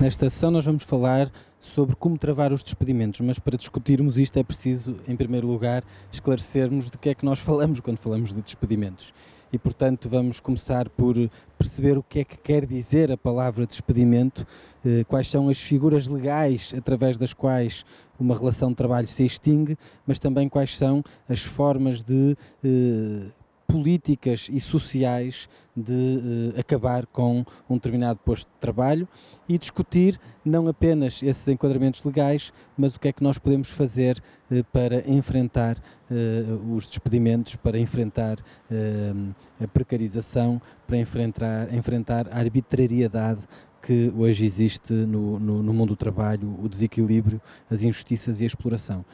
Nesta sessão nós vamos falar sobre como travar os despedimentos, mas para discutirmos isto é preciso, em primeiro lugar, esclarecermos de que é que nós falamos quando falamos de despedimentos. E, portanto, vamos começar por perceber o que é que quer dizer a palavra despedimento, eh, quais são as figuras legais através das quais uma relação de trabalho se extingue, mas também quais são as formas de eh, políticas e sociais de uh, acabar com um determinado posto de trabalho e discutir não apenas esses enquadramentos legais, mas o que é que nós podemos fazer uh, para enfrentar uh, os despedimentos, para enfrentar a precarização, para enfrentar, enfrentar a arbitrariedade que hoje existe no, no, no, mundo do trabalho, o desequilíbrio, as injustiças e a exploração.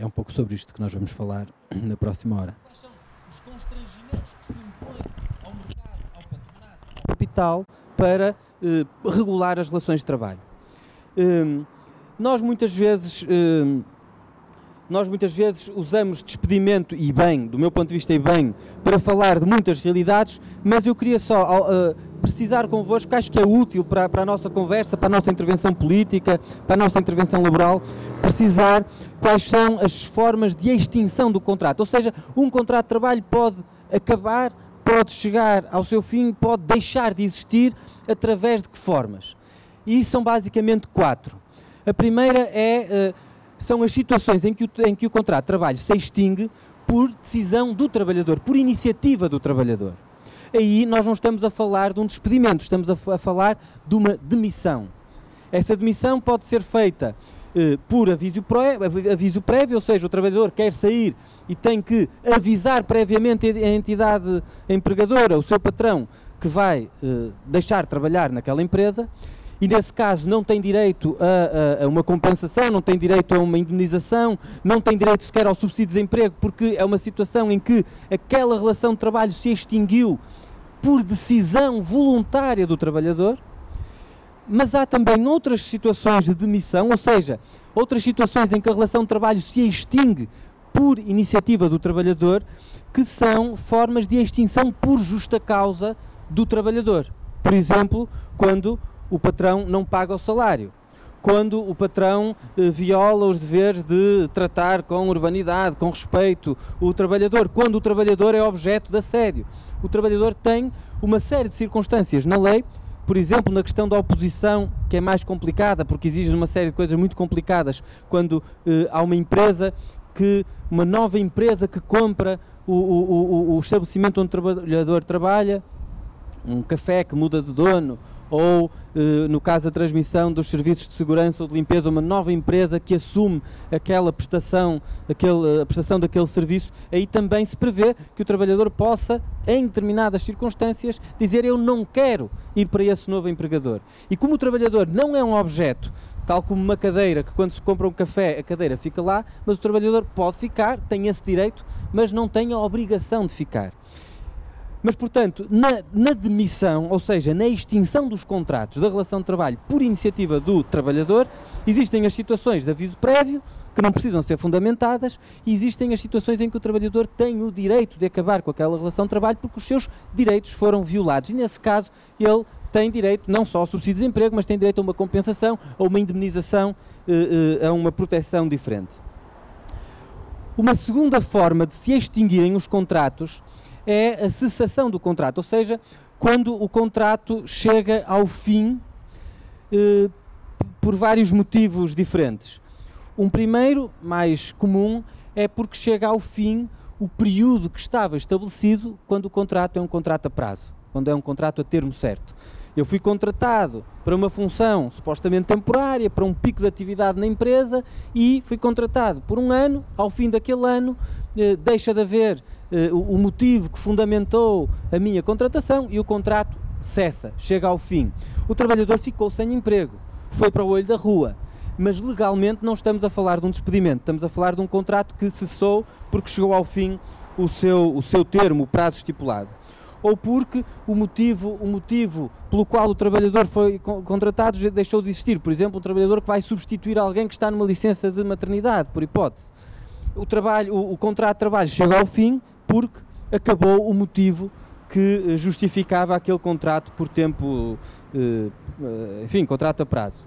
é um pouco sobre isto que nós vamos falar na próxima hora os constrangimentos que se impõem ao mercado, ao patronato, ao capital para eh, regular as relações de trabalho. Um, nós muitas vezes um, nós muitas vezes usamos despedimento e bem, do meu ponto de vista e bem, para falar de muitas realidades, mas eu queria só uh, precisar convosco, acho que é útil para, para a nossa conversa, para a nossa intervenção política, para a nossa intervenção laboral, precisar quais são as formas de extinção do contrato. Ou seja, um contrato de trabalho pode acabar, pode chegar ao seu fim, pode deixar de existir através de que formas? E são basicamente quatro. A primeira é, uh, são as situações em que, o, em que o contrato de trabalho se extingue por decisão do trabalhador, por iniciativa do trabalhador aí nós não estamos a falar de um despedimento, estamos a, a falar de uma demissão. Essa demissão pode ser feita eh, por aviso, pré, aviso prévio, ou seja, o trabalhador quer sair e tem que avisar previamente a entidade empregadora, o seu patrão, que vai eh, deixar de trabalhar naquela empresa e nesse caso não tem direito a, a, a, uma compensação, não tem direito a uma indenização, não tem direito sequer ao subsídio de desemprego, porque é uma situação em que aquela relação de trabalho se extinguiu por decisão voluntária do trabalhador. Mas há também outras situações de demissão, ou seja, outras situações em que a relação de trabalho se extingue por iniciativa do trabalhador, que são formas de extinção por justa causa do trabalhador. Por exemplo, quando o patrão não paga o salário. Quando o patrão eh, viola os deveres de tratar com urbanidade, com respeito o trabalhador, quando o trabalhador é objeto de assédio. O trabalhador tem uma série de circunstâncias na lei, por exemplo, na questão da oposição, que é mais complicada, porque exige uma série de coisas muito complicadas, quando eh, há uma empresa que, uma nova empresa que compra o, o, o, o estabelecimento onde o trabalhador trabalha, um café que muda de dono, ou eh, no caso da transmissão dos serviços de segurança ou de limpeza, uma nova empresa que assume aquela prestação, aquele, a prestação daquele serviço, aí também se prevê que o trabalhador possa, em determinadas circunstâncias, dizer eu não quero ir para esse novo empregador. E como o trabalhador não é um objeto, tal como uma cadeira, que quando se compra um café a cadeira fica lá, mas o trabalhador pode ficar, tem esse direito, mas não tem a obrigação de ficar. Mas, portanto, na, na, demissão, ou seja, na extinção dos contratos da relação de trabalho por iniciativa do trabalhador, existem as situações de aviso prévio, que não precisam ser fundamentadas, e existem as situações em que o trabalhador tem o direito de acabar com aquela relação de trabalho porque os seus direitos foram violados. E, nesse caso, ele tem direito não só ao subsídio de desemprego, mas tem direito a uma compensação, a uma indemnização, eh, eh, a uma proteção diferente. Uma segunda forma de se extinguirem os contratos é a cessação do contrato, ou seja, quando o contrato chega ao fim eh, por vários motivos diferentes. Um primeiro, mais comum, é porque chega ao fim o período que estava estabelecido quando o contrato é um contrato a prazo, quando é um contrato a termo certo. Eu fui contratado para uma função supostamente temporária, para um pico de atividade na empresa e fui contratado por um ano. Ao fim daquele ano, deixa de haver uh, o motivo que fundamentou a minha contratação e o contrato cessa, chega ao fim. O trabalhador ficou sem emprego, foi para o olho da rua. Mas legalmente não estamos a falar de um despedimento, estamos a falar de um contrato que cessou porque chegou ao fim o seu, o seu termo, o prazo estipulado. Ou porque o motivo, o motivo pelo qual o trabalhador foi contratado deixou de existir. Por exemplo, um trabalhador que vai substituir alguém que está numa licença de maternidade, por hipótese. O, trabalho, o, o contrato de trabalho chega ao fim porque acabou o motivo que justificava aquele contrato por tempo, enfim, contrato a prazo.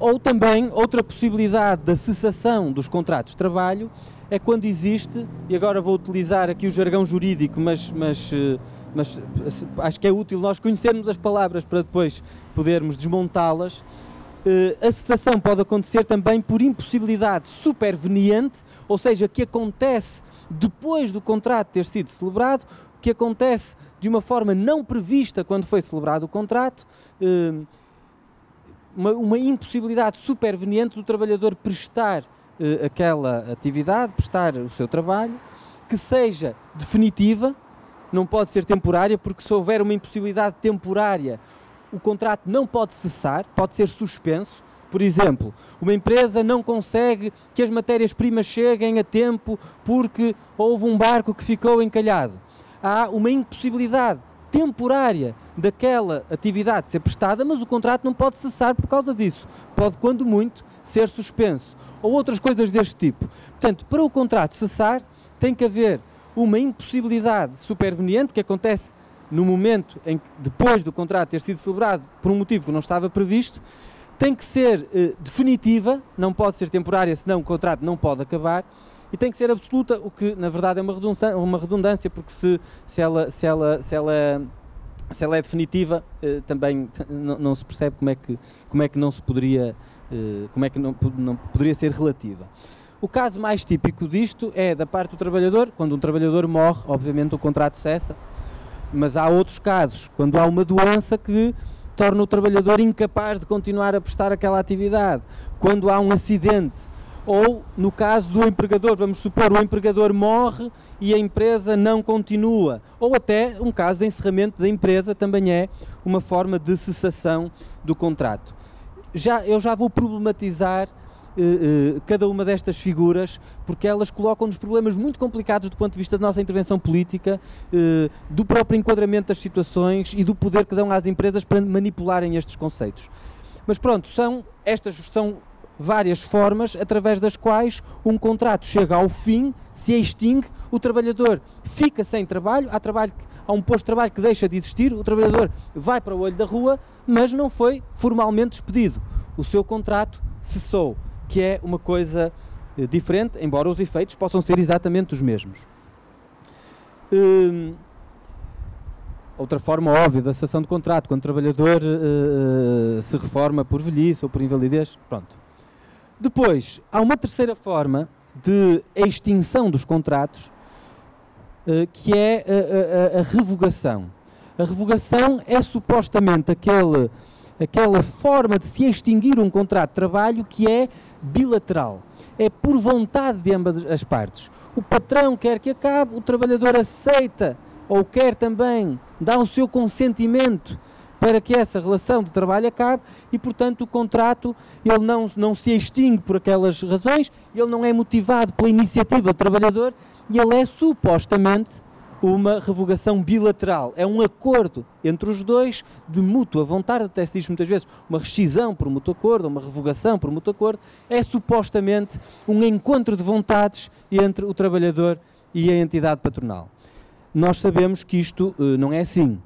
Ou também, outra possibilidade da cessação dos contratos de trabalho é quando existe, e agora vou utilizar aqui o jargão jurídico, mas, mas, mas acho que é útil nós conhecermos as palavras para depois podermos desmontá-las. A cessação pode acontecer também por impossibilidade superveniente, ou seja, que acontece depois do contrato ter sido celebrado, que acontece de uma forma não prevista quando foi celebrado o contrato uma, uma impossibilidade superveniente do trabalhador prestar uh, aquela atividade, prestar o seu trabalho, que seja definitiva, não pode ser temporária, porque se houver uma impossibilidade temporária, o contrato não pode cessar, pode ser suspenso. Por exemplo, uma empresa não consegue que as matérias-primas cheguem a tempo porque houve um barco que ficou encalhado. Há uma impossibilidade temporária daquela atividade ser prestada, mas o contrato não pode cessar por causa disso. Pode, quando muito, ser suspenso. Ou outras coisas deste tipo. Portanto, para o contrato cessar, tem que haver uma impossibilidade superveniente que acontece no momento em que, depois do contrato ter sido celebrado por um motivo que não estava previsto, tem que ser eh, definitiva, não pode ser temporária, senão o contrato não pode acabar, e tem que ser absoluta, o que na verdade é uma redundância, uma redundância porque se, se, ela, se, ela, se, ela, se ela é definitiva, eh, também não, se percebe como é que, como é que não se poderia, eh, como é que não, não poderia ser relativa. O caso mais típico disto é da parte do trabalhador, quando um trabalhador morre, obviamente o contrato cessa, mas há outros casos, quando há uma doença que torna o trabalhador incapaz de continuar a prestar aquela atividade, quando há um acidente. Ou no caso do empregador, vamos supor, o empregador morre e a empresa não continua, ou até um caso de encerramento da empresa também é uma forma de cessação do contrato. Já, eu já vou problematizar cada uma destas figuras, porque elas colocam-nos problemas muito complicados do ponto de vista da nossa intervenção política, eh, do próprio enquadramento das situações e do poder que dão às empresas para manipularem estes conceitos. Mas pronto, são estas são várias formas através das quais um contrato chega ao fim, se extingue, o trabalhador fica sem trabalho, há, trabalho, há um posto de trabalho que deixa de existir, o trabalhador vai para o olho da rua, mas não foi formalmente despedido. O seu contrato cessou, que é uma coisa eh, diferente, embora os efeitos possam ser exatamente os mesmos. Hum, outra forma óbvia da cessação de contrato, quando o trabalhador uh, se reforma por velhice ou por invalidez, pronto, depois, há uma terceira forma de extinção dos contratos, eh, que é a, a, a, revogação. A revogação é supostamente aquele, aquela forma de se extinguir um contrato de trabalho que é bilateral. É por vontade de ambas as partes. O patrão quer que acabe, o trabalhador aceita ou quer também dar o seu consentimento para que essa relação de trabalho acabe e, portanto, o contrato ele não, não se extingue por aquelas razões, ele não é motivado pela iniciativa do trabalhador e ele é supostamente uma revogação bilateral. É um acordo entre os dois de mútua vontade, até se diz muitas vezes uma rescisão por mútuo acordo, uma revogação por mútuo acordo, é supostamente um encontro de vontades entre o trabalhador e a entidade patronal. Nós sabemos que isto uh, não é assim.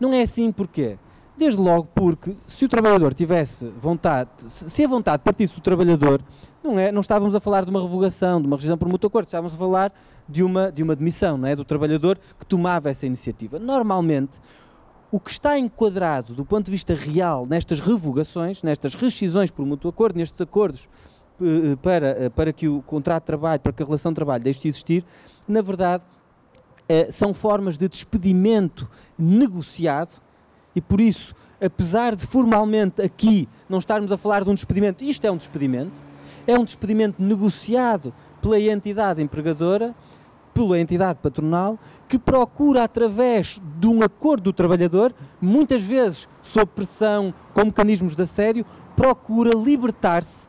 Não é assim porquê? Desde logo porque se o trabalhador tivesse vontade, se a vontade partisse do trabalhador, não, é, não estávamos a falar de uma revogação, de uma rescisão por mútuo acordo, estávamos a falar de uma, de uma demissão, não é? do trabalhador que tomava essa iniciativa. Normalmente, o que está enquadrado do ponto de vista real nestas revogações, nestas rescisões por mútuo acordo, nestes acordos eh, eh, para, eh, para que o contrato de trabalho, para que a relação de trabalho deixe de existir, na verdade, são formas de despedimento negociado e por isso, apesar de formalmente aqui não estarmos a falar de um despedimento, isto é um despedimento, é um despedimento negociado pela entidade empregadora, pela entidade patronal, que procura, através de um acordo do trabalhador, muitas vezes sob pressão, com mecanismos de assédio, procura libertar-se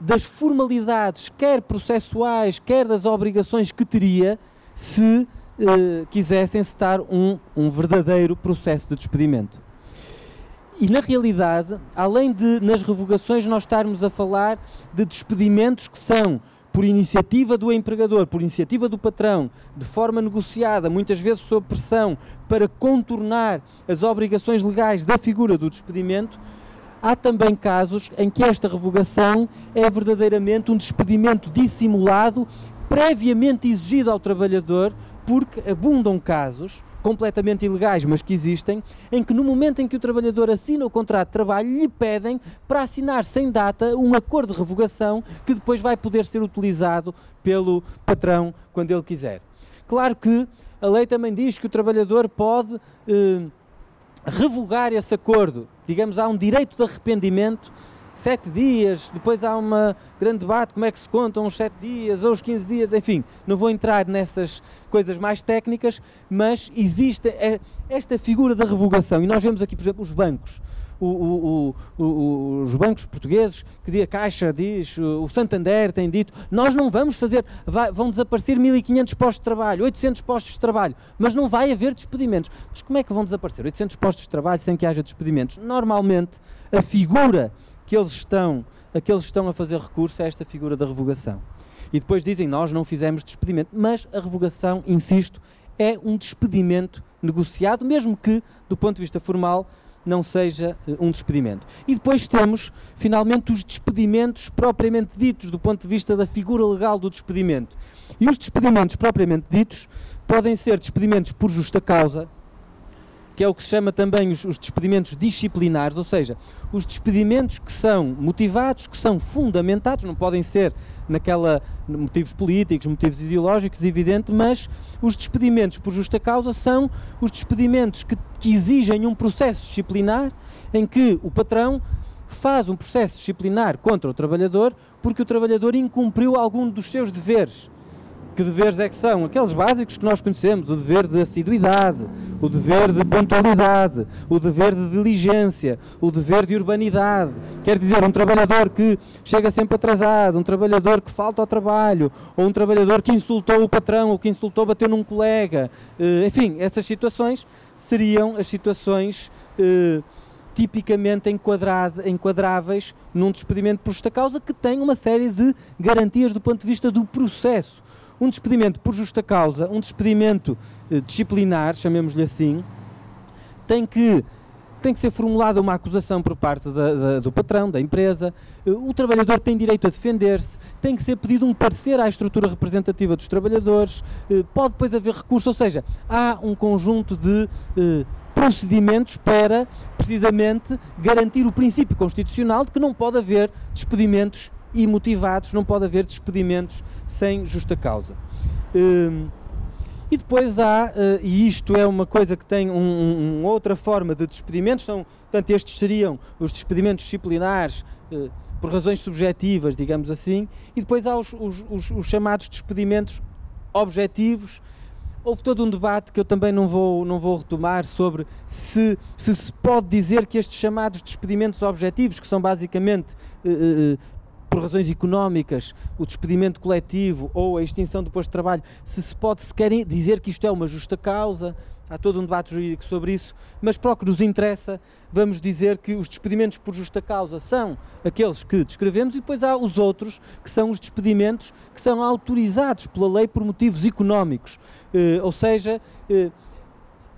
das formalidades, quer processuais, quer das obrigações que teria se eh, quisessem citar um, um verdadeiro processo de despedimento. E na realidade, além de nas revogações nós estarmos a falar de despedimentos que são por iniciativa do empregador, por iniciativa do patrão, de forma negociada, muitas vezes sob pressão, para contornar as obrigações legais da figura do despedimento, há também casos em que esta revogação é verdadeiramente um despedimento dissimulado, previamente exigido ao trabalhador, porque abundam casos completamente ilegais, mas que existem, em que no momento em que o trabalhador assina o contrato de trabalho, lhe pedem para assinar sem data um acordo de revogação que depois vai poder ser utilizado pelo patrão quando ele quiser. Claro que a lei também diz que o trabalhador pode eh, revogar esse acordo. Digamos, há um direito de arrependimento sete dias, depois há um grande debate, como é que se contam os sete dias ou os 15 dias, enfim, não vou entrar nessas coisas mais técnicas, mas existe esta figura da revogação, e nós vemos aqui, por exemplo, os bancos, o, o, o, os bancos portugueses, que a Caixa diz, o Santander tem dito, nós não vamos fazer, vai, vão desaparecer 1500 postos de trabalho, 800 postos de trabalho, mas não vai haver despedimentos. Mas como é que vão desaparecer 800 postos de trabalho sem que haja despedimentos? Normalmente, a figura que eles estão, a que eles estão a fazer recurso a esta figura da revogação. E depois dizem, nós não fizemos despedimento, mas a revogação, insisto, é um despedimento negociado, mesmo que, do ponto de vista formal, não seja eh, um despedimento. E depois temos, finalmente, os despedimentos propriamente ditos, do ponto de vista da figura legal do despedimento. E os despedimentos propriamente ditos podem ser despedimentos por justa causa, que é o que se chama também os, os, despedimentos disciplinares, ou seja, os despedimentos que são motivados, que são fundamentados, não podem ser naquela motivos políticos, motivos ideológicos, evidente, mas os despedimentos por justa causa são os despedimentos que, que exigem um processo disciplinar em que o patrão faz um processo disciplinar contra o trabalhador porque o trabalhador incumpriu algum dos seus deveres que deveres é que são? Aqueles básicos que nós conhecemos, o dever de assiduidade, o dever de pontualidade, o dever de diligência, o dever de urbanidade. Quer dizer, um trabalhador que chega sempre atrasado, um trabalhador que falta ao trabalho, ou um trabalhador que insultou o patrão, ou que insultou, bateu num colega. Eh, enfim, essas situações seriam as situações eh, tipicamente enquadráveis num despedimento por justa causa que tem uma série de garantias do ponto de vista do processo um despedimento por justa causa, um despedimento eh, disciplinar, chamemos-lhe assim, tem que, tem que ser formulada uma acusação por parte da, da, do patrão, da empresa, eh, o trabalhador tem direito a defender-se, tem que ser pedido um parecer à estrutura representativa dos trabalhadores, eh, pode depois haver recurso, ou seja, há um conjunto de eh, procedimentos para, precisamente, garantir o princípio constitucional de que não pode haver despedimentos imotivados, não pode haver despedimentos sem justa causa. Um, e depois há, uh, e isto é uma coisa que tem um, um outra forma de despedimentos, são, portanto, estes seriam os despedimentos disciplinares uh, por razões subjetivas, digamos assim, e depois há os, os, os, os, chamados despedimentos objetivos. Houve todo um debate que eu também não vou, não vou retomar sobre se, se se pode dizer que estes chamados despedimentos objetivos, que são basicamente uh, por razões económicas, o despedimento coletivo ou a extinção do posto de trabalho, se se pode sequer dizer que isto é uma justa causa, há todo um debate jurídico sobre isso, mas para o que nos interessa, vamos dizer que os despedimentos por justa causa são aqueles que descrevemos e depois há os outros, que são os despedimentos que são autorizados pela lei por motivos económicos, eh, ou seja, eh,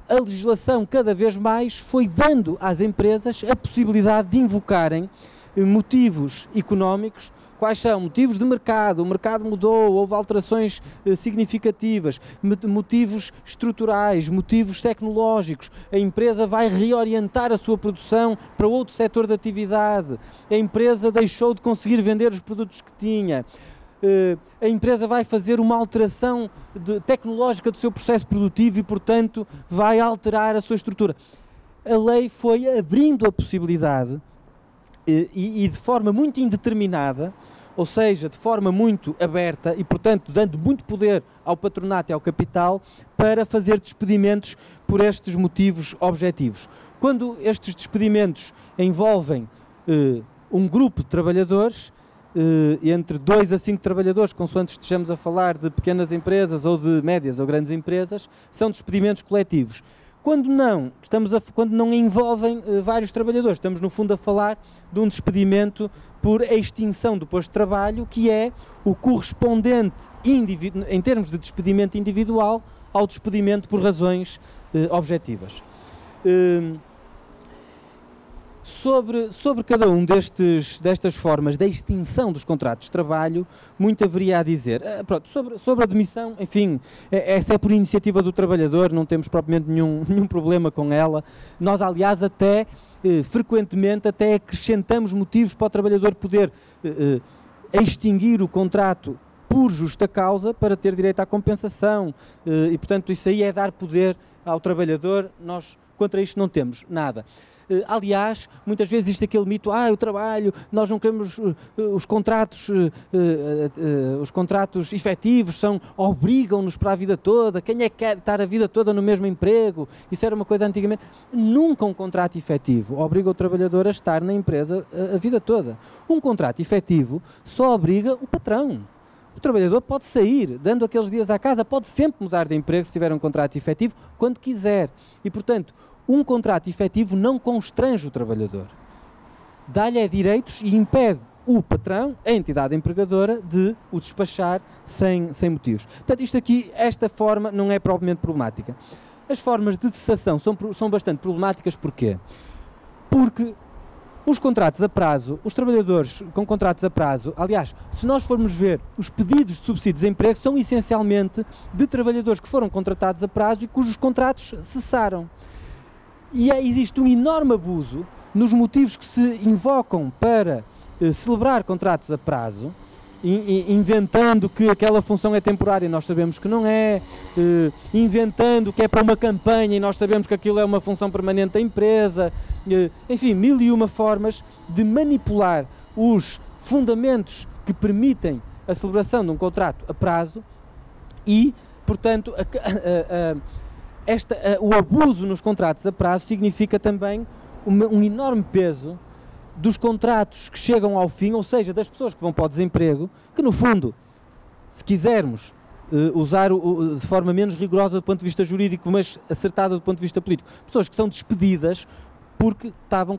a legislação cada vez mais foi dando às empresas a possibilidade de invocarem motivos económicos, quais são? Motivos de mercado, o mercado mudou, houve alterações eh, significativas, motivos estruturais, motivos tecnológicos, a empresa vai reorientar a sua produção para outro setor de atividade, a empresa deixou de conseguir vender os produtos que tinha. Uh, a empresa vai fazer uma alteração tecnológica do seu processo produtivo e, portanto, vai alterar a sua estrutura. A lei foi abrindo a possibilidade e, e de forma muito indeterminada, ou seja, de forma muito aberta e, portanto, dando muito poder ao patronato e ao capital para fazer despedimentos por estes motivos objetivos. Quando estes despedimentos envolvem eh, um grupo de trabalhadores, eh, entre 2 a 5 trabalhadores, consoante estejamos a falar de pequenas empresas ou de médias ou grandes empresas, são despedimentos coletivos. Quando não, estamos a, quando não envolvem uh, vários trabalhadores, estamos no fundo a falar de um despedimento por extinção do posto de trabalho, que é o correspondente em termos de despedimento individual ao despedimento por razões uh, objetivas. Uh, Sobre, sobre cada um destes, destas formas da extinção dos contratos de trabalho, muito haveria a dizer. Uh, pronto, sobre, sobre a demissão, enfim, é, essa é por iniciativa do trabalhador, não temos propriamente nenhum, nenhum problema com ela. Nós, aliás, até eh, frequentemente até acrescentamos motivos para o trabalhador poder eh, eh, extinguir o contrato por justa causa para ter direito à compensação. Eh, e, portanto, isso aí é dar poder ao trabalhador. Nós contra isto não temos nada. Eh, aliás, muitas vezes existe aquele mito, ah, o trabalho, nós não queremos eh, os contratos, eh, os contratos efetivos são, obrigam-nos para a vida toda, quem é que quer estar a vida toda no mesmo emprego? Isso era uma coisa antigamente. Nunca um contrato efetivo obriga o trabalhador a estar na empresa a vida toda. Um contrato efetivo só obriga o patrão. O trabalhador pode sair, dando aqueles dias à casa, pode sempre mudar de emprego se tiver um contrato efetivo, quando quiser. E, portanto, um contrato efetivo não constrange o trabalhador. Dá-lhe direitos e impede o patrão, a entidade empregadora, de o despachar sem, sem motivos. Portanto, isto aqui, esta forma não é propriamente problemática. As formas de cessação são, são bastante problemáticas, porquê? Porque os contratos a prazo, os trabalhadores com contratos a prazo, aliás, se nós formos ver os pedidos de subsídio de desemprego, são essencialmente de trabalhadores que foram contratados a prazo e cujos contratos cessaram. E é, existe um enorme abuso nos motivos que se invocam para eh, celebrar contratos a prazo, inventando que aquela função é temporária e nós sabemos que não é, eh, inventando que é para uma campanha e nós sabemos que aquilo é uma função permanente da empresa, eh, enfim, mil e uma formas de manipular os fundamentos que permitem a celebração de um contrato a prazo e, portanto, a, a, a, esta, uh, o abuso nos contratos a prazo significa também uma, um enorme peso dos contratos que chegam ao fim, ou seja, das pessoas que vão para o desemprego, que no fundo, se quisermos uh, usar o, de forma menos rigorosa do ponto de vista jurídico, mas acertada do ponto de vista político, pessoas que são despedidas porque estavam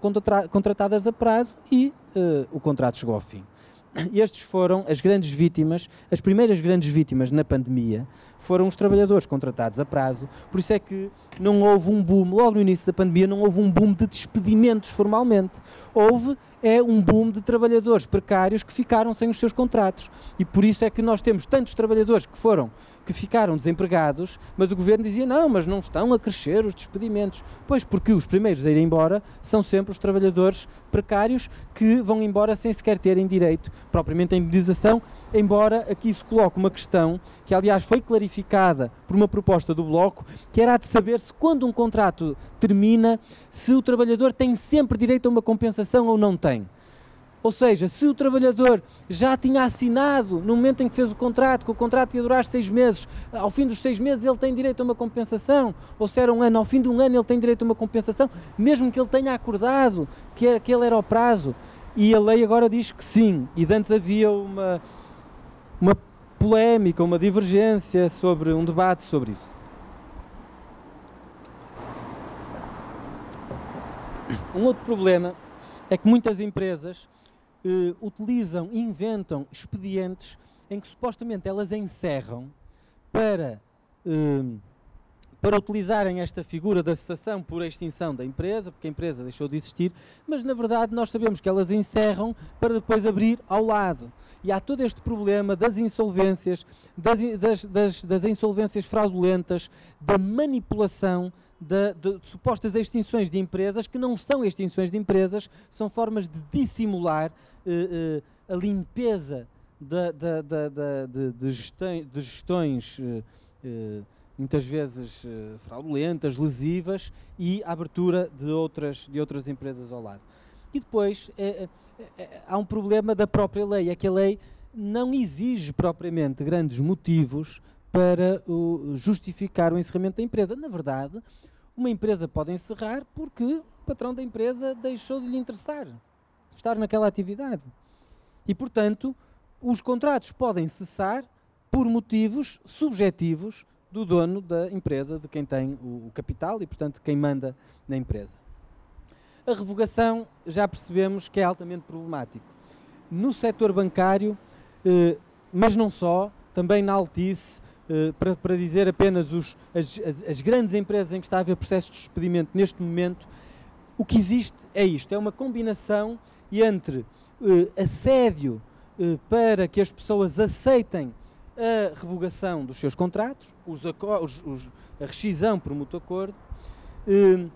contratadas a prazo e uh, o contrato chegou ao fim. Estes foram as grandes vítimas, as primeiras grandes vítimas na pandemia, foram os trabalhadores contratados a prazo. Por isso é que não houve um boom, logo no início da pandemia, não houve um boom de despedimentos formalmente. Houve é um boom de trabalhadores precários que ficaram sem os seus contratos. E por isso é que nós temos tantos trabalhadores que foram que ficaram desempregados, mas o governo dizia não, mas não estão a crescer os despedimentos. Pois porque os primeiros a ir embora são sempre os trabalhadores precários que vão embora sem sequer terem direito propriamente à indemnização, embora aqui se coloque uma questão que aliás foi clarificada por uma proposta do Bloco, que era a de saber se quando um contrato termina, se o trabalhador tem sempre direito a uma compensação ou não tem. Ou seja, se o trabalhador já tinha assinado no momento em que fez o contrato, que o contrato ia durar seis meses, ao fim dos seis meses ele tem direito a uma compensação, ou se era um ano, ao fim de um ano ele tem direito a uma compensação, mesmo que ele tenha acordado que aquele era o prazo. E a lei agora diz que sim, e antes havia uma, uma polémica, uma divergência sobre um debate sobre isso. Um outro problema é que muitas empresas uh, utilizam, inventam expedientes em que supostamente elas encerram para, uh, para utilizarem esta figura da cessação por extinção da empresa, porque a empresa deixou de existir, mas na verdade nós sabemos que elas encerram para depois abrir ao lado. E há todo este problema das insolvências, das, das, das, das insolvências fraudulentas, da manipulação de, de, de, supostas extinções de empresas que não são extinções de empresas, são formas de dissimular uh, uh, a limpeza de, de gestões, de gestões uh, muitas vezes fraudulentas, lesivas e a abertura de outras, de outras empresas ao lado. E depois há um problema da própria lei, é que a lei não exige propriamente grandes motivos para justificar o encerramento da empresa. Na verdade, uma empresa pode encerrar porque o patrão da empresa deixou de lhe interessar estar naquela atividade. E, portanto, os contratos podem cessar por motivos subjetivos do dono da empresa, de quem tem o, capital e, portanto, quem manda na empresa. A revogação já percebemos que é altamente problemático. No setor bancário, eh, mas não só, também na Altice, para, para, dizer apenas os, as, as, as, grandes empresas em que está a haver processo de despedimento neste momento, o que existe é isto: é uma combinação entre eh, assédio eh, para que as pessoas aceitem a revogação dos seus contratos, os, os, a rescisão por mútuo acordo. Eh,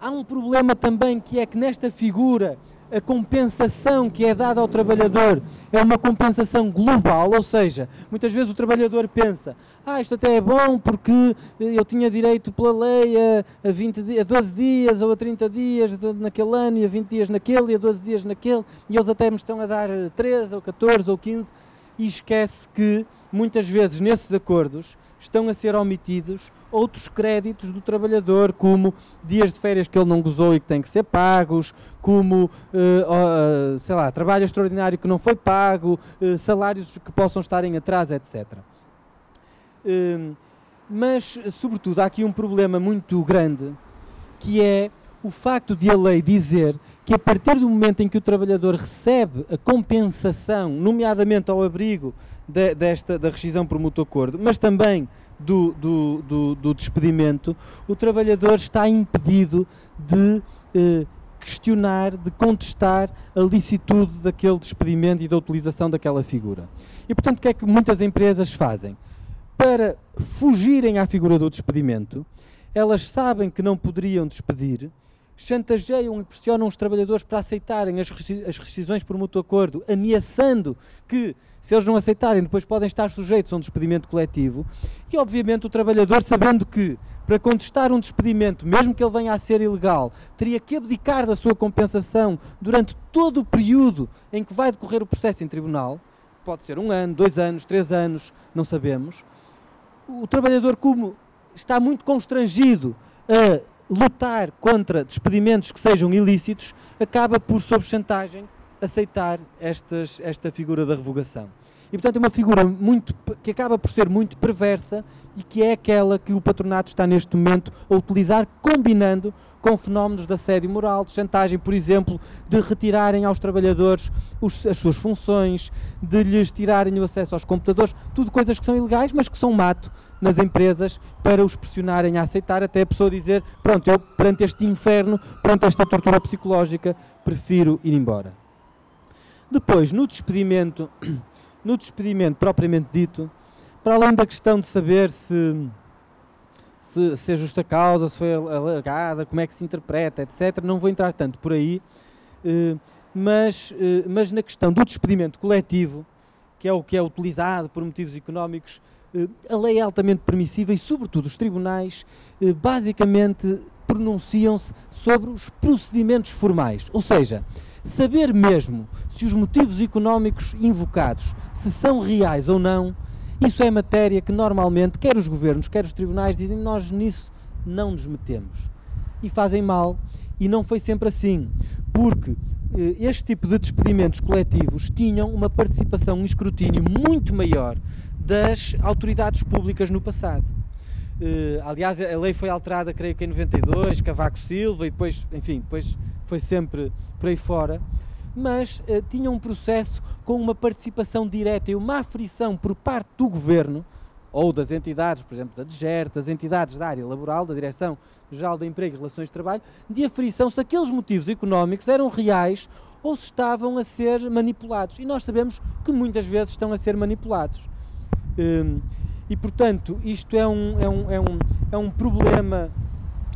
há um problema também que é que nesta figura a compensação que é dada ao trabalhador é uma compensação global, ou seja, muitas vezes o trabalhador pensa, ah, isto até é bom porque eu tinha direito pela lei a, a, 20, a 12 dias ou a 30 dias naquele ano e a 20 dias naquele e a 12 dias naquele e eles até me estão a dar 13 ou 14 ou 15 e esquece que muitas vezes nesses acordos estão a ser omitidos outros créditos do trabalhador, como dias de férias que ele não gozou e que têm que ser pagos, como, uh, uh, sei lá, trabalho extraordinário que não foi pago, uh, salários que possam estar em atraso, etc. mas, sobretudo, há aqui um problema muito grande, que é o facto de a lei dizer que a partir do momento em que o trabalhador recebe a compensação, nomeadamente ao abrigo de, desta, da rescisão por mútuo acordo, mas também do, do, do, do despedimento, o trabalhador está impedido de eh, questionar, de contestar a licitude daquele despedimento e da utilização daquela figura. E portanto, o que é que muitas empresas fazem? Para fugirem à figura do despedimento, elas sabem que não poderiam despedir, chantageiam e pressionam os trabalhadores para aceitarem as rescisões por mútuo acordo, ameaçando que se eles não aceitarem, depois podem estar sujeitos a um despedimento coletivo. E, obviamente, o trabalhador, sabendo que para contestar um despedimento, mesmo que ele venha a ser ilegal, teria que abdicar da sua compensação durante todo o período em que vai decorrer o processo em tribunal pode ser um ano, dois anos, três anos, não sabemos. O trabalhador, como está muito constrangido a lutar contra despedimentos que sejam ilícitos, acaba por, sob chantagem, aceitar estas, esta figura da revogação. E portanto é uma figura muito que acaba por ser muito perversa e que é aquela que o patronato está neste momento a utilizar combinando com fenómenos de assédio moral, de chantagem, por exemplo, de retirarem aos trabalhadores os, as suas funções, de lhes tirarem o acesso aos computadores, tudo coisas que são ilegais, mas que são mato nas empresas para os pressionarem a aceitar, até a pessoa dizer, pronto, eu perante este inferno, perante esta tortura psicológica, prefiro ir embora. Depois, no despedimento, no despedimento propriamente dito, para além da questão de saber se, se, se é justa causa, se foi alargada, como é que se interpreta, etc., não vou entrar tanto por aí, eh, mas, eh, mas na questão do despedimento coletivo, que é o que é utilizado por motivos económicos, a lei é altamente permissiva e, sobretudo, os tribunais basicamente pronunciam-se sobre os procedimentos formais, ou seja, saber mesmo se os motivos económicos invocados se são reais ou não, isso é matéria que normalmente quer os governos, quer os tribunais dizem nós nisso não nos metemos. E fazem mal, e não foi sempre assim, porque eh, este tipo de despedimentos coletivos tinham uma participação, um escrutínio muito maior das autoridades públicas no passado. Uh, aliás, a lei foi alterada, creio que em 92, Cavaco Silva, e depois, enfim, depois foi sempre por aí fora, mas uh, tinha um processo com uma participação direta e uma aferição por parte do governo ou das entidades, por exemplo, da DGER, das entidades da área laboral, da Direção-Geral de Emprego e Relações de Trabalho, de aferição se aqueles motivos económicos eram reais ou se estavam a ser manipulados. E nós sabemos que muitas vezes estão a ser manipulados. Uh, e, portanto, isto é um, é um, é um, é um problema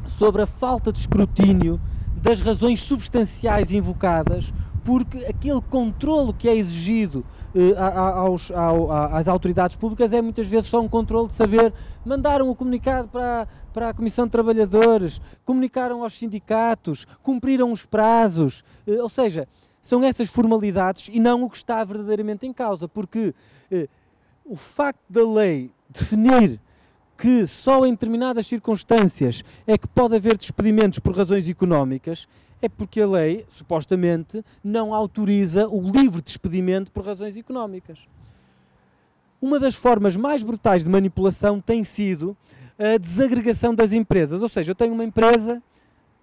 sobre a falta de escrutínio das razões substanciais invocadas, porque aquele controlo que é exigido eh, aos, ao, às autoridades públicas é muitas vezes só um controle de saber mandaram o comunicado para, para a Comissão de Trabalhadores, comunicaram aos sindicatos, cumpriram os prazos, eh, ou seja, são essas formalidades e não o que está verdadeiramente em causa, porque eh, o facto da lei definir que só em determinadas circunstâncias é que pode haver despedimentos por razões económicas, é porque a lei, supostamente, não autoriza o livre despedimento por razões económicas. Uma das formas mais brutais de manipulação tem sido a desagregação das empresas. Ou seja, eu tenho uma empresa,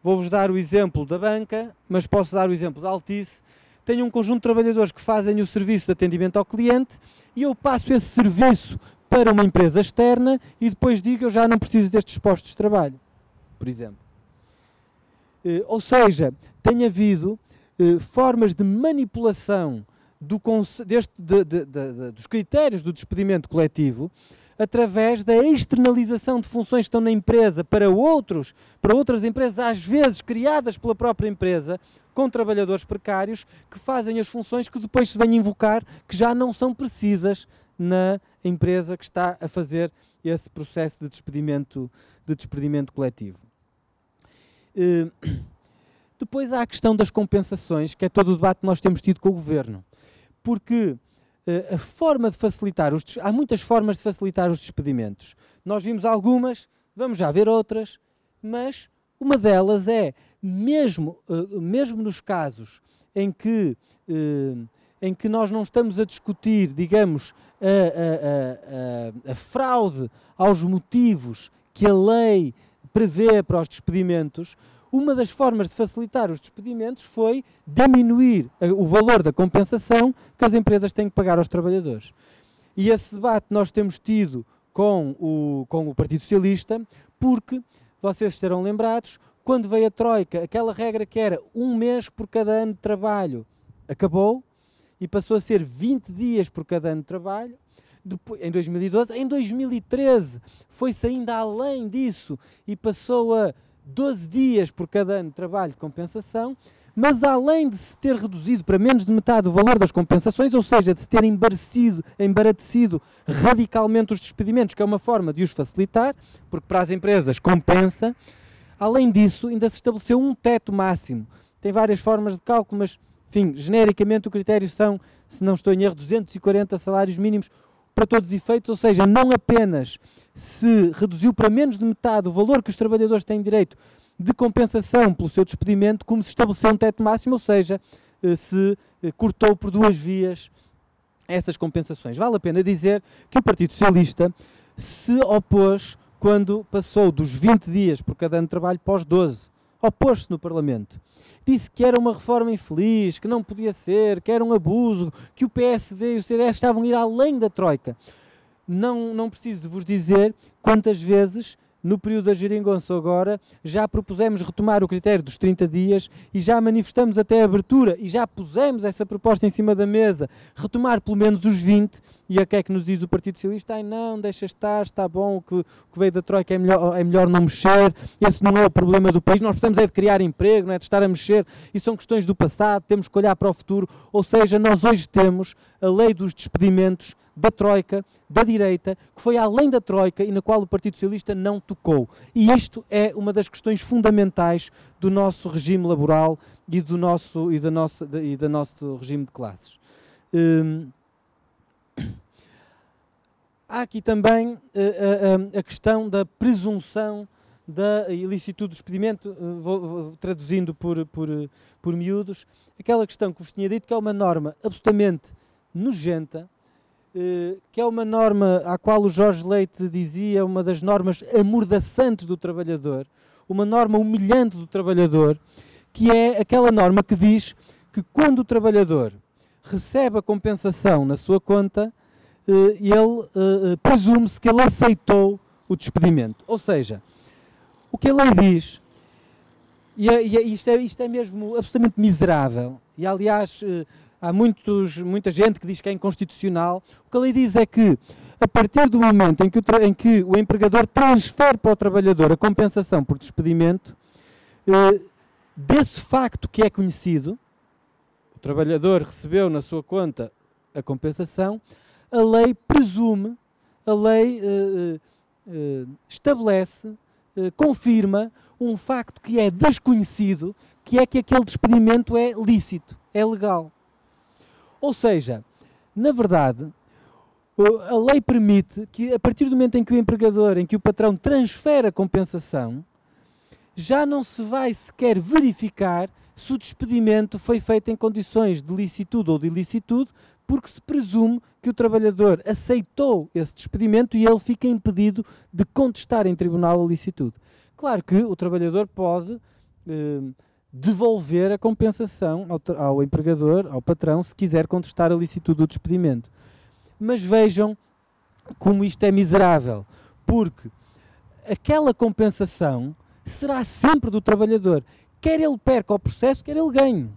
vou-vos dar o exemplo da banca, mas posso dar o exemplo da Altice. Tenho um conjunto de trabalhadores que fazem o serviço de atendimento ao cliente e eu passo esse serviço para uma empresa externa e depois digo eu já não preciso destes postos de trabalho, por exemplo. Eh, ou seja, tem havido eh, formas de manipulação do, deste, de, de, de, dos critérios do despedimento coletivo através da externalização de funções que estão na empresa para outros, para outras empresas, às vezes criadas pela própria empresa, com trabalhadores precários que fazem as funções que depois se vêm invocar que já não são precisas na empresa que está a fazer esse processo de despedimento, de despedimento coletivo. Uh, depois há a questão das compensações, que é todo o debate que nós temos tido com o governo porque uh, a forma de facilitar os há muitas formas de facilitar os despedimentos. Nós vimos algumas, vamos já ver outras, mas uma delas é mesmo uh, mesmo nos casos em que uh, em que nós não estamos a discutir, digamos, a, a, a, a, fraude aos motivos que a lei prevê para os despedimentos, uma das formas de facilitar os despedimentos foi diminuir o valor da compensação que as empresas têm que pagar aos trabalhadores. E esse debate nós temos tido com o, com o Partido Socialista, porque vocês estarão lembrados, quando veio a Troika, aquela regra que era um mês por cada ano de trabalho acabou e passou a ser 20 dias por cada ano de trabalho. Depois, em 2012, em 2013 foi-se ainda além disso e passou a 12 dias por cada ano de trabalho de compensação, mas além de se ter reduzido para menos de metade o valor das compensações, ou seja, de se ter embarecido, embaratecido radicalmente os despedimentos, que é uma forma de os facilitar, porque para as empresas compensa, além disso, ainda se estabeleceu um teto máximo. Tem várias formas de cálculo, mas, enfim, genericamente o critério são, se não estou em erro, 240 salários mínimos para todos os efeitos, ou seja, não apenas se reduziu para menos de metade o valor que os trabalhadores têm direito de compensação pelo seu despedimento, como se estabeleceu um teto máximo, ou seja, eh, se eh, cortou por duas vias essas compensações. Vale a pena dizer que o Partido Socialista se opôs quando passou dos 20 dias por cada ano de trabalho para os 12. Opôs-se no Parlamento disse que era uma reforma infeliz, que não podia ser, que era um abuso, que o PSD e o CDS estavam a ir além da Troika. Não, não preciso de vos dizer quantas vezes no período da geringonça. Agora, já propusemos retomar o critério dos 30 dias e já manifestamos até a abertura e já pusemos essa proposta em cima da mesa, retomar pelo menos os 20, e a que é que nos diz o Partido Socialista? Ai não, deixa estar, está bom, o que, que veio da Troika é melhor, é melhor não mexer, esse não é o problema do país, nós precisamos é de criar emprego, não é de estar a mexer, e são questões do passado, temos que olhar para o futuro, ou seja, nós hoje temos a lei dos despedimentos da Troika, da direita, que foi além da Troika e na qual o Partido Socialista não tocou. E isto é uma das questões fundamentais do nosso regime laboral e do nosso, e do nosso, e do nosso regime de classes. Hum, há aqui também uh, uh, a questão da presunção da ilicitude do despedimento, uh, vou, vou, traduzindo por, por, por miúdos, aquela questão que vos tinha dito que é uma norma absolutamente nojenta, eh, que é uma norma à qual o Jorge Leite dizia uma das normas amordaçantes do trabalhador, uma norma humilhante do trabalhador, que é aquela norma que diz que quando o trabalhador recebe a compensação na sua conta, eh, ele eh, presume-se que ele aceitou o despedimento. Ou seja, o que a lei diz, e, é, é, isto, é, isto é mesmo absolutamente miserável, e aliás há muitos, muita gente que diz que é inconstitucional. O que a lei diz é que, a partir do momento em que o, em que o empregador transfere para o trabalhador a compensação por despedimento, eh, desse facto que é conhecido, o trabalhador recebeu na sua conta a compensação, a lei presume, a lei eh, eh, estabelece, eh, confirma um facto que é desconhecido, que é que aquele despedimento é lícito, é legal. Ou seja, na verdade, a lei permite que, a partir do momento em que o empregador, em que o patrão transfere a compensação, já não se vai sequer verificar se o despedimento foi feito em condições de licitude ou de ilicitude, porque se presume que o trabalhador aceitou esse despedimento e ele fica impedido de contestar em tribunal a licitude. Claro que o trabalhador pode eh, devolver a compensação ao, ao, empregador, ao patrão, se quiser contestar a licitude do despedimento. Mas vejam como isto é miserável, porque aquela compensação será sempre do trabalhador, quer ele perca o processo, quer ele ganhe.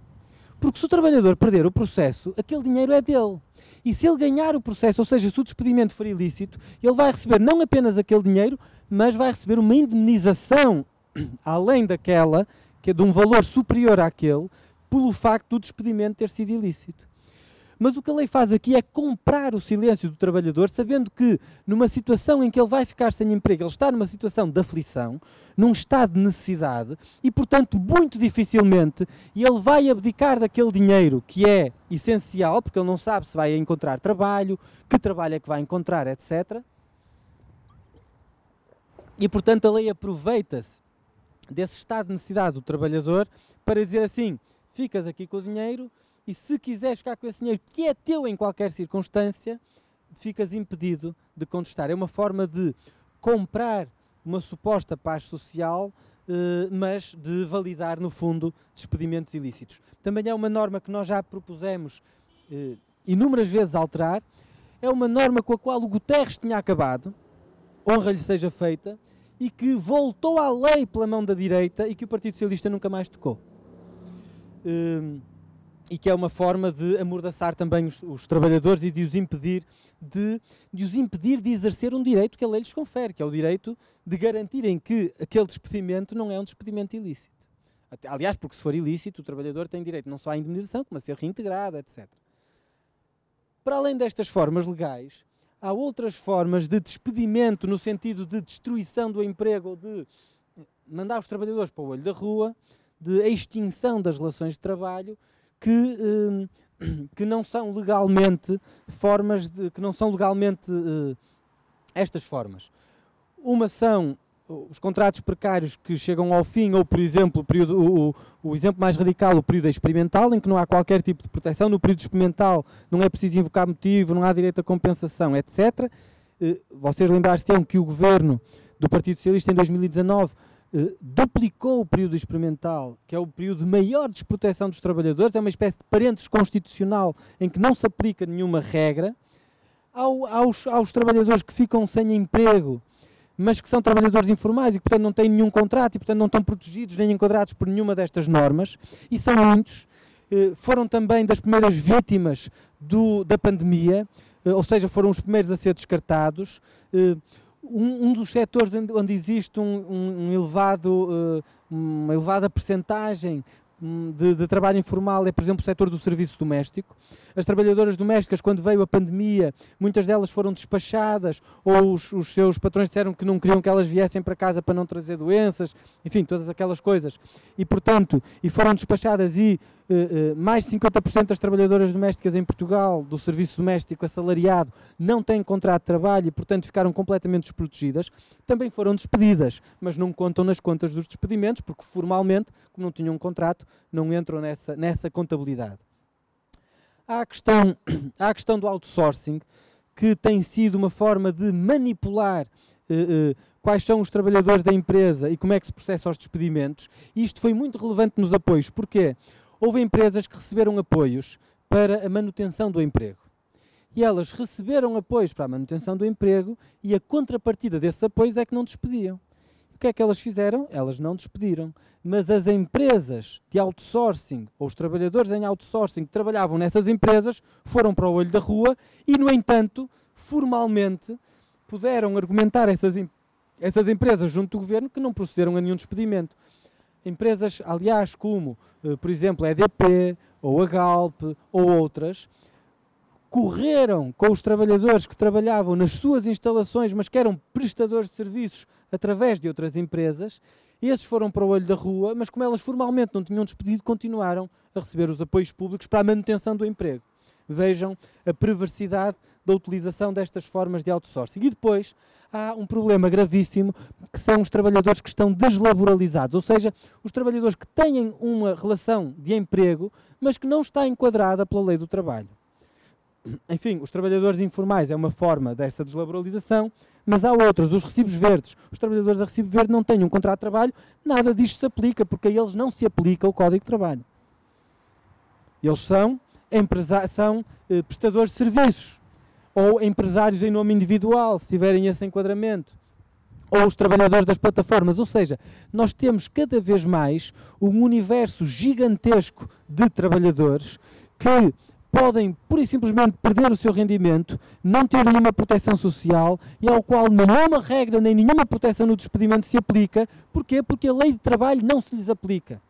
Porque se o trabalhador perder o processo, aquele dinheiro é dele. E se ele ganhar o processo, ou seja, se o despedimento for ilícito, ele vai receber não apenas aquele dinheiro, mas vai receber uma indemnização além daquela, que é de um valor superior àquele, pelo facto do despedimento ter sido ilícito. Mas o que a lei faz aqui é comprar o silêncio do trabalhador, sabendo que numa situação em que ele vai ficar sem emprego, ele está numa situação de aflição, num estado de necessidade e, portanto, muito dificilmente ele vai abdicar daquele dinheiro que é essencial, porque ele não sabe se vai encontrar trabalho, que trabalho é que vai encontrar, etc. E, portanto, a lei aproveita-se desse estado de necessidade do trabalhador para dizer assim: ficas aqui com o dinheiro e se quiseres ficar com esse dinheiro que é teu em qualquer circunstância, ficas impedido de contestar. É uma forma de comprar uma suposta paz social, eh, mas de validar, no fundo, despedimentos ilícitos. Também é uma norma que nós já propusemos eh, inúmeras vezes alterar. É uma norma com a qual o Guterres tinha acabado, honra lhe seja feita, e que voltou à lei pela mão da direita e que o Partido Socialista nunca mais tocou. Eh, e que é uma forma de amordaçar também os, os trabalhadores e de os impedir de, de, os impedir de exercer um direito que a lei lhes confere, que é o direito de garantirem que aquele despedimento não é um despedimento ilícito. Aliás, porque se for ilícito, o trabalhador tem direito não só à indemnização, como a ser reintegrado, etc. Para além destas formas legais, há outras formas de despedimento no sentido de destruição do emprego de mandar os trabalhadores para o olho da rua, de extinção das relações de trabalho, que, hum, que não são legalmente formas de, que não são legalmente uh, estas formas. Uma são os contratos precários que chegam ao fim, ou por exemplo, o, período, o, o, exemplo mais radical, o período experimental, em que não há qualquer tipo de proteção. No período experimental não é preciso invocar motivo, não há direito a compensação, etc. Uh, vocês lembrar-se-ão que o governo do Partido Socialista em 2019 eh, duplicou o período experimental, que é o período de maior desproteção dos trabalhadores, é uma espécie de parênteses constitucional em que não se aplica nenhuma regra, ao, aos, aos trabalhadores que ficam sem emprego, mas que são trabalhadores informais e que, portanto, não têm nenhum contrato e, portanto, não estão protegidos nem enquadrados por nenhuma destas normas, e são muitos, eh, foram também das primeiras vítimas do, da pandemia, eh, ou seja, foram os primeiros a ser descartados. Um, um, dos setores onde existe um, um elevado, uma elevada percentagem de, de, trabalho informal é, por exemplo, o setor do serviço doméstico. As trabalhadoras domésticas, quando veio a pandemia, muitas delas foram despachadas ou os, os, seus patrões disseram que não queriam que elas viessem para casa para não trazer doenças, enfim, todas aquelas coisas. E, portanto, e foram despachadas e mais de 50% das trabalhadoras domésticas em Portugal, do serviço doméstico assalariado, não têm contrato de trabalho e, portanto, ficaram completamente desprotegidas. Também foram despedidas, mas não contam nas contas dos despedimentos, porque formalmente, como não tinham um contrato, não entram nessa, nessa contabilidade. Há a questão, há a questão do outsourcing, que tem sido uma forma de manipular uh, quais são os trabalhadores da empresa e como é que se processa os despedimentos. E isto foi muito relevante nos apoios. Porquê? Houve empresas que receberam apoios para a manutenção do emprego. E elas receberam apoios para a manutenção do emprego e a contrapartida desses apoios é que não despediam. O que é que elas fizeram? Elas não despediram mas as empresas de outsourcing, ou os trabalhadores em outsourcing que trabalhavam nessas empresas, foram para o olho da rua e, no entanto, formalmente puderam argumentar essas, essas empresas junto do governo que não procederam a nenhum despedimento. Empresas, aliás, como, eh, por exemplo, a EDP, ou a Galp, ou outras, correram com os trabalhadores que trabalhavam nas suas instalações, mas que eram prestadores de serviços através de outras empresas esses foram para o olho da rua, mas como elas formalmente não tinham despedido, continuaram a receber os apoios públicos para a manutenção do emprego. Vejam a perversidade da utilização destas formas de outsourcing. E depois há um problema gravíssimo que são os trabalhadores que estão deslaboralizados, ou seja, os trabalhadores que têm uma relação de emprego, mas que não está enquadrada pela lei do trabalho. Enfim, os trabalhadores informais é uma forma dessa deslaboralização, mas há outros, os recibos verdes. Os trabalhadores da recibo verde não têm um contrato de trabalho, nada disto se aplica, porque a eles não se aplica o Código de Trabalho. Eles são, são eh, prestadores de serviços, ou empresários em nome individual, se tiverem esse enquadramento, ou os trabalhadores das plataformas. Ou seja, nós temos cada vez mais um universo gigantesco de trabalhadores que podem pura e simplesmente perder o seu rendimento, não ter nenhuma proteção social e ao qual nenhuma regra nem nenhuma proteção no despedimento se aplica. Porquê? Porque a lei de trabalho não se lhes aplica.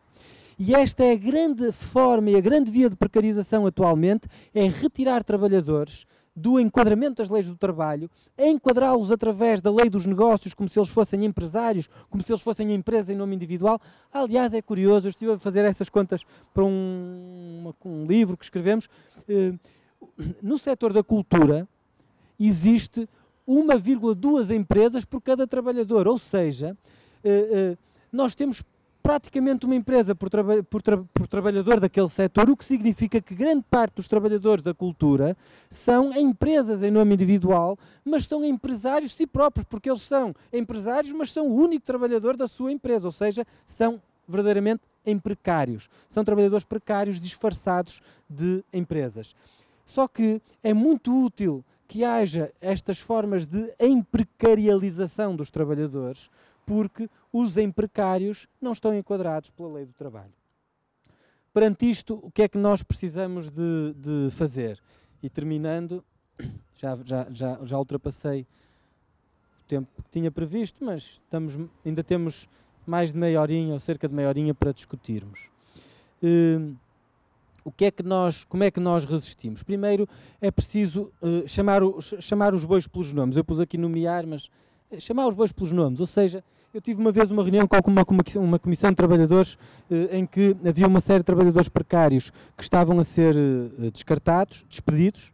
E esta é a grande forma e a grande via de precarização atualmente, é retirar trabalhadores do enquadramento das leis do trabalho, enquadrá-los através da lei dos negócios, como se eles fossem empresários, como se eles fossem empresas em nome individual. Aliás, é curioso, eu estive a fazer essas contas para um, um livro que escrevemos. Eh, no setor da cultura, existe 1,2 empresas por cada trabalhador, ou seja, eh, eh, nós temos praticamente uma empresa por, traba por, tra por, trabalhador daquele setor, o que significa que grande parte dos trabalhadores da cultura são empresas em nome individual, mas são empresários si próprios, porque eles são empresários, mas são o único trabalhador da sua empresa, ou seja, são verdadeiramente em precários. São trabalhadores precários disfarçados de empresas. Só que é muito útil que haja estas formas de emprecarialização dos trabalhadores, porque os emprecários não estão enquadrados pela lei do trabalho. Perante isto, o que é que nós precisamos de, de fazer? E terminando, já, já, já, já ultrapassei o tempo que tinha previsto, mas estamos, ainda temos mais de meia horinha ou cerca de meia horinha para discutirmos. Uh, o que é que nós, como é que nós resistimos? Primeiro é preciso uh, chamar, o, chamar os bois pelos nomes. Eu pus aqui nomear, mas chamar os bois pelos nomes, ou seja, eu tive uma vez uma reunião com uma, uma comissão de trabalhadores eh, em que havia uma série de trabalhadores precários que estavam a ser eh, descartados, despedidos,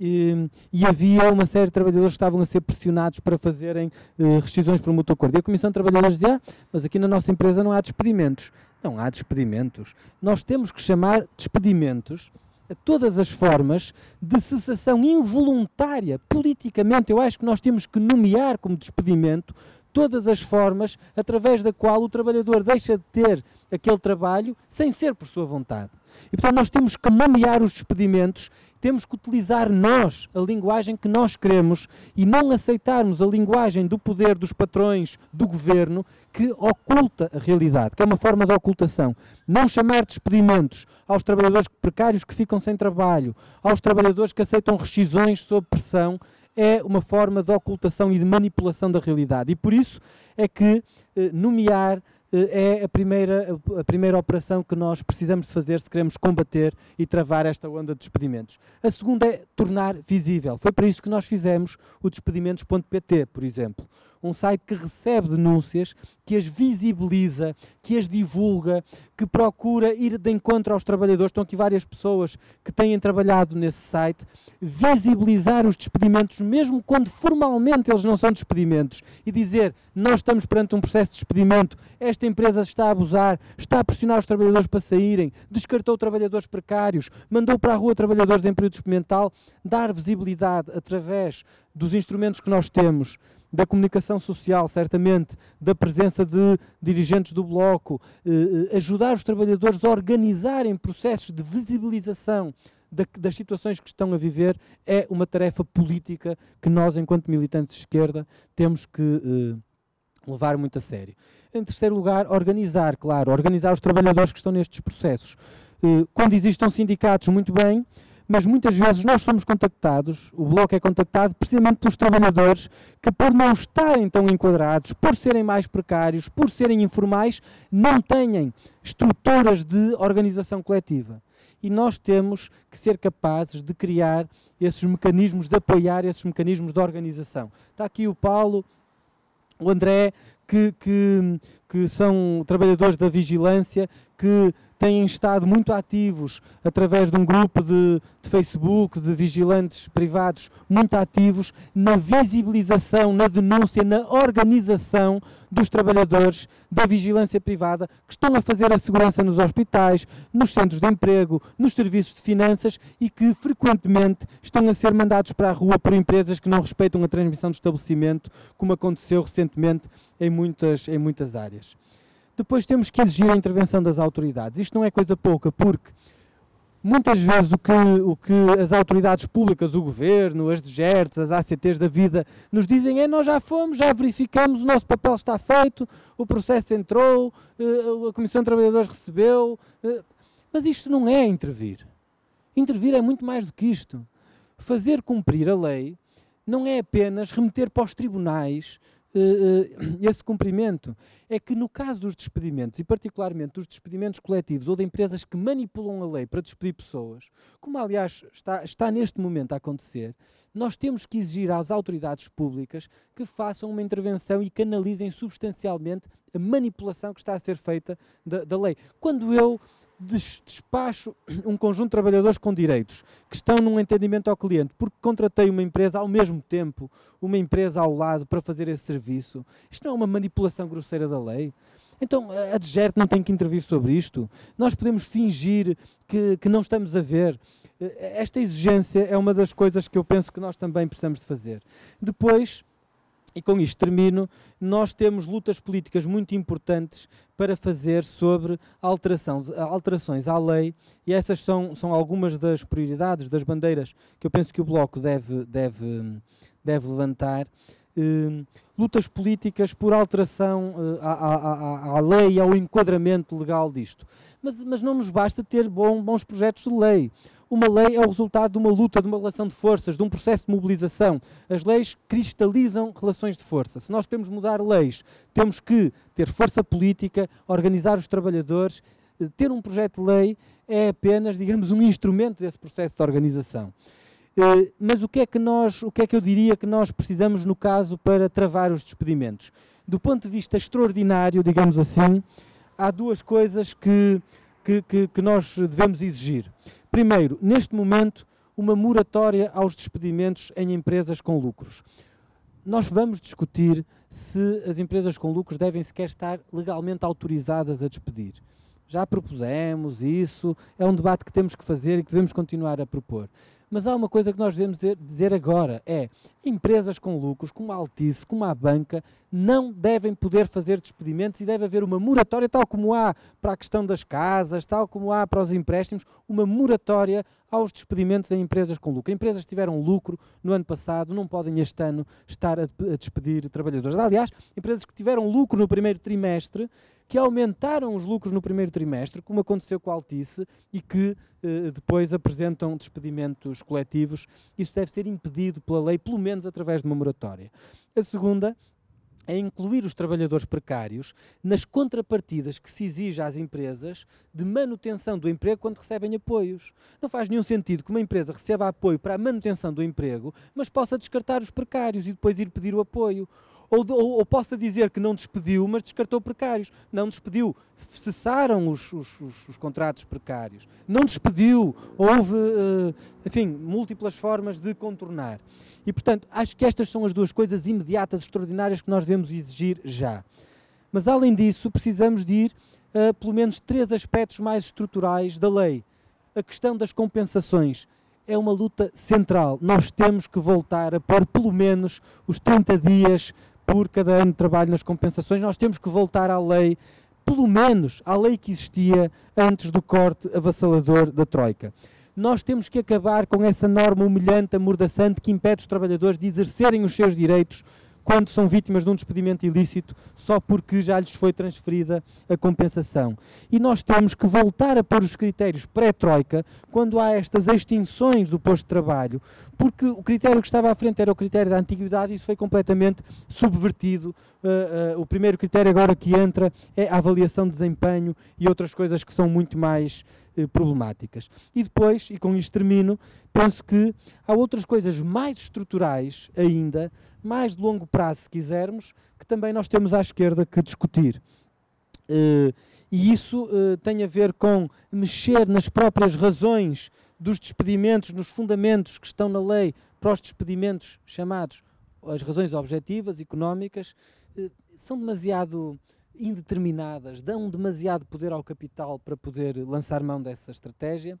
e, e, havia uma série de trabalhadores que estavam a ser pressionados para fazerem eh, rescisões por mútuo acordo. E a Comissão de Trabalhadores dizia, ah, mas aqui na nossa empresa não há despedimentos. Não há despedimentos. Nós temos que chamar despedimentos a todas as formas de cessação involuntária politicamente. Eu acho que nós temos que nomear como despedimento todas as formas através da qual o trabalhador deixa de ter aquele trabalho sem ser por sua vontade. E portanto nós temos que nomear os despedimentos, temos que utilizar nós a linguagem que nós queremos e não aceitarmos a linguagem do poder dos patrões, do governo, que oculta a realidade, que é uma forma de ocultação. Não chamar despedimentos aos trabalhadores precários que ficam sem trabalho, aos trabalhadores que aceitam rescisões sob pressão, é uma forma de ocultação e de manipulação da realidade. E por isso é que eh, nomear eh, é a primeira, a primeira operação que nós precisamos de fazer se queremos combater e travar esta onda de despedimentos. A segunda é tornar visível. Foi para isso que nós fizemos o despedimentos.pt, por exemplo um site que recebe denúncias, que as visibiliza, que as divulga, que procura ir de encontro aos trabalhadores. Estão aqui várias pessoas que têm trabalhado nesse site, visibilizar os despedimentos, mesmo quando formalmente eles não são despedimentos, e dizer: Nós estamos perante um processo de despedimento, esta empresa está a abusar, está a pressionar os trabalhadores para saírem, descartou trabalhadores precários, mandou para a rua trabalhadores em período experimental, dar visibilidade através dos instrumentos que nós temos da comunicação social, certamente, da presença de dirigentes do Bloco, eh, eh, ajudar os trabalhadores a organizarem processos de visibilização das situações que estão a viver, é uma tarefa política que nós, enquanto militantes de esquerda, temos que eh, levar muito a sério. Em terceiro lugar, organizar, claro, organizar os trabalhadores que estão nestes processos. quando existam sindicatos, muito bem, mas muitas vezes nós somos contactados, o Bloco é contactado precisamente pelos trabalhadores que, por não estarem tão enquadrados, por serem mais precários, por serem informais, não têm estruturas de organização coletiva. E nós temos que ser capazes de criar esses mecanismos, de apoiar esses mecanismos de organização. Está aqui o Paulo, o André, que, que, que são trabalhadores da vigilância, que têm estado muito ativos através de um grupo de, de, Facebook, de vigilantes privados, muito ativos na visibilização, na denúncia, na organização dos trabalhadores da vigilância privada que estão a fazer a segurança nos hospitais, nos centros de emprego, nos serviços de finanças e que frequentemente estão a ser mandados para a rua por empresas que não respeitam a transmissão do estabelecimento, como aconteceu recentemente em muitas, em muitas áreas. Depois temos que exigir a intervenção das autoridades. Isto não é coisa pouca, porque muitas vezes o que, o que as autoridades públicas, o governo, as DGERTs, as ACTs da vida, nos dizem é nós já fomos, já verificamos, o nosso papel está feito, o processo entrou, eh, a Comissão de Trabalhadores recebeu. Eh, mas isto não é intervir. Intervir é muito mais do que isto. Fazer cumprir a lei não é apenas remeter para os tribunais esse cumprimento. É que no caso dos despedimentos, e particularmente dos despedimentos coletivos ou de empresas que manipulam a lei para despedir pessoas, como aliás está, está neste momento a acontecer, nós temos que exigir às autoridades públicas que façam uma intervenção e canalizem substancialmente a manipulação que está a ser feita da, da lei. Quando eu despacho um conjunto de trabalhadores com direitos que estão num entendimento ao cliente porque contratei uma empresa ao mesmo tempo, uma empresa ao lado para fazer esse serviço. Isto não é uma manipulação grosseira da lei? Então a DGERT não tem que intervir sobre isto. Nós podemos fingir que, que não estamos a ver. Esta exigência é uma das coisas que eu penso que nós também precisamos de fazer. Depois, e com isto termino, nós temos lutas políticas muito importantes para fazer sobre alterações à lei e essas são, são algumas das prioridades, das bandeiras que eu penso que o Bloco deve, deve, deve levantar. Uh, lutas políticas por alteração uh, à, à, à, lei ao enquadramento legal disto. Mas, mas não nos basta ter bom, bons projetos de lei. Uma lei é o resultado de uma luta, de uma relação de forças, de um processo de mobilização. As leis cristalizam relações de força. Se nós queremos mudar leis, temos que ter força política, organizar os trabalhadores. Eh, ter um projeto de lei é apenas, digamos, um instrumento desse processo de organização. Eh, mas o que é que nós, o que é que eu diria que nós precisamos no caso para travar os despedimentos? Do ponto de vista extraordinário, digamos assim, há duas coisas que, que, que, que nós devemos exigir. Primeiro, neste momento, uma moratória aos despedimentos em empresas com lucros. Nós vamos discutir se as empresas com lucros devem sequer estar legalmente autorizadas a despedir. Já propusemos isso, é um debate que temos que fazer e que devemos continuar a propor. Mas há uma coisa que nós devemos dizer agora: é empresas com lucros, como a Altice, como a banca, não devem poder fazer despedimentos e deve haver uma moratória, tal como há para a questão das casas, tal como há para os empréstimos, uma moratória aos despedimentos em empresas com lucro. Empresas que tiveram lucro no ano passado não podem este ano estar a, despedir trabalhadores. Aliás, empresas que tiveram lucro no primeiro trimestre que aumentaram os lucros no primeiro trimestre, como aconteceu com a Altice, e que eh, depois apresentam despedimentos coletivos. Isso deve ser impedido pela lei, pelo menos através de uma moratória. A segunda é incluir os trabalhadores precários nas contrapartidas que se exige às empresas de manutenção do emprego quando recebem apoios. Não faz nenhum sentido que uma empresa receba apoio para a manutenção do emprego, mas possa descartar os precários e depois ir pedir o apoio ou, ou, ou, possa dizer que não despediu, mas descartou precários. Não despediu, cessaram os, os, os, os contratos precários. Não despediu, houve, uh, enfim, múltiplas formas de contornar. E, portanto, acho que estas são as duas coisas imediatas, extraordinárias que nós devemos exigir já. Mas, além disso, precisamos de ir a pelo menos três aspectos mais estruturais da lei. A questão das compensações é uma luta central. Nós temos que voltar a pôr pelo menos os 30 dias por cada ano de trabalho nas compensações, nós temos que voltar à lei, pelo menos à lei que existia antes do corte avassalador da Troika. Nós temos que acabar com essa norma humilhante, amordaçante, que impede os trabalhadores de exercerem os seus direitos quando são vítimas de um despedimento ilícito só porque já lhes foi transferida a compensação. E nós temos que voltar a pôr os critérios pré-troika quando há estas extinções do posto de trabalho, porque o critério que estava à frente era o critério da antiguidade e isso foi completamente subvertido. Uh, uh, o primeiro critério agora que entra é a avaliação de desempenho e outras coisas que são muito mais problemáticas. E depois, e com isto termino, penso que há outras coisas mais estruturais ainda mais de longo prazo, se quisermos, que também nós temos à esquerda que discutir. Uh, e isso uh, tem a ver com mexer nas próprias razões dos despedimentos, nos fundamentos que estão na lei para os despedimentos chamados as razões objetivas, económicas, são demasiado indeterminadas, dão demasiado poder ao capital para poder lançar mão dessa estratégia.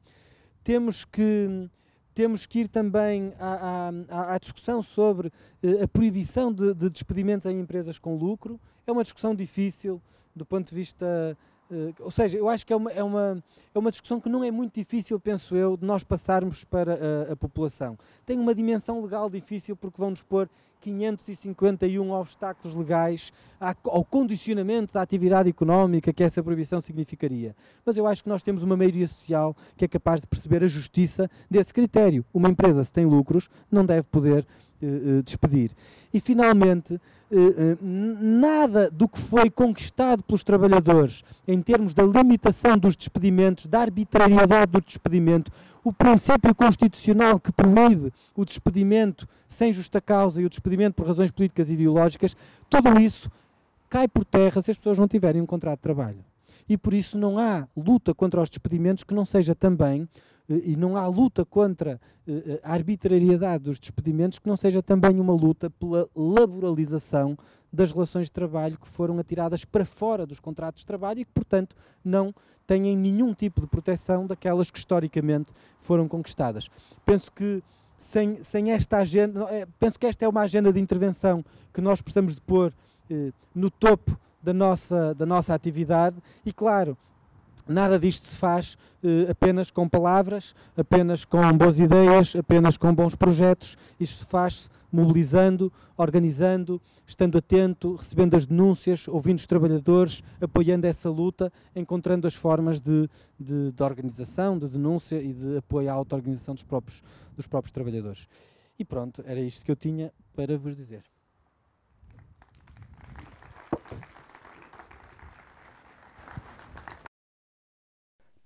Temos que temos que ir também à, à, à discussão sobre uh, a proibição de, de, despedimentos em empresas com lucro. É uma discussão difícil do ponto de vista. Uh, ou seja, eu acho que é uma, é, uma, é uma discussão que não é muito difícil, penso eu, de nós passarmos para a, a população. Tem uma dimensão legal difícil porque vão nos pôr 551 obstáculos legais ao condicionamento da atividade económica que essa proibição significaria. Mas eu acho que nós temos uma maioria social que é capaz de perceber a justiça desse critério. Uma empresa, se tem lucros, não deve poder uh, despedir. E, finalmente, uh, nada do que foi conquistado pelos trabalhadores em termos da limitação dos despedimentos, da arbitrariedade do despedimento, o princípio constitucional que proíbe o despedimento sem justa causa e o despedimento por razões políticas e ideológicas, tudo isso cai por terra se as pessoas não tiverem um contrato de trabalho. E por isso não há luta contra os despedimentos que não seja também e não há luta contra eh, eh, a arbitrariedade dos despedimentos que não seja também uma luta pela laboralização das relações de trabalho que foram atiradas para fora dos contratos de trabalho e que, portanto, não têm nenhum tipo de proteção daquelas que historicamente foram conquistadas. Penso que sem, sem esta agenda, eh, penso que esta é uma agenda de intervenção que nós precisamos de pôr eh, no topo da nossa, da nossa atividade e, claro, Nada disto se faz uh, apenas com palavras, apenas com boas ideias, apenas com bons projetos. Isto se faz mobilizando, organizando, estando atento, recebendo as denúncias, ouvindo os trabalhadores, apoiando essa luta, encontrando as formas de, de, de organização, de denúncia e de apoio à auto-organização dos próprios, dos próprios trabalhadores. E pronto, era isto que eu tinha para vos dizer.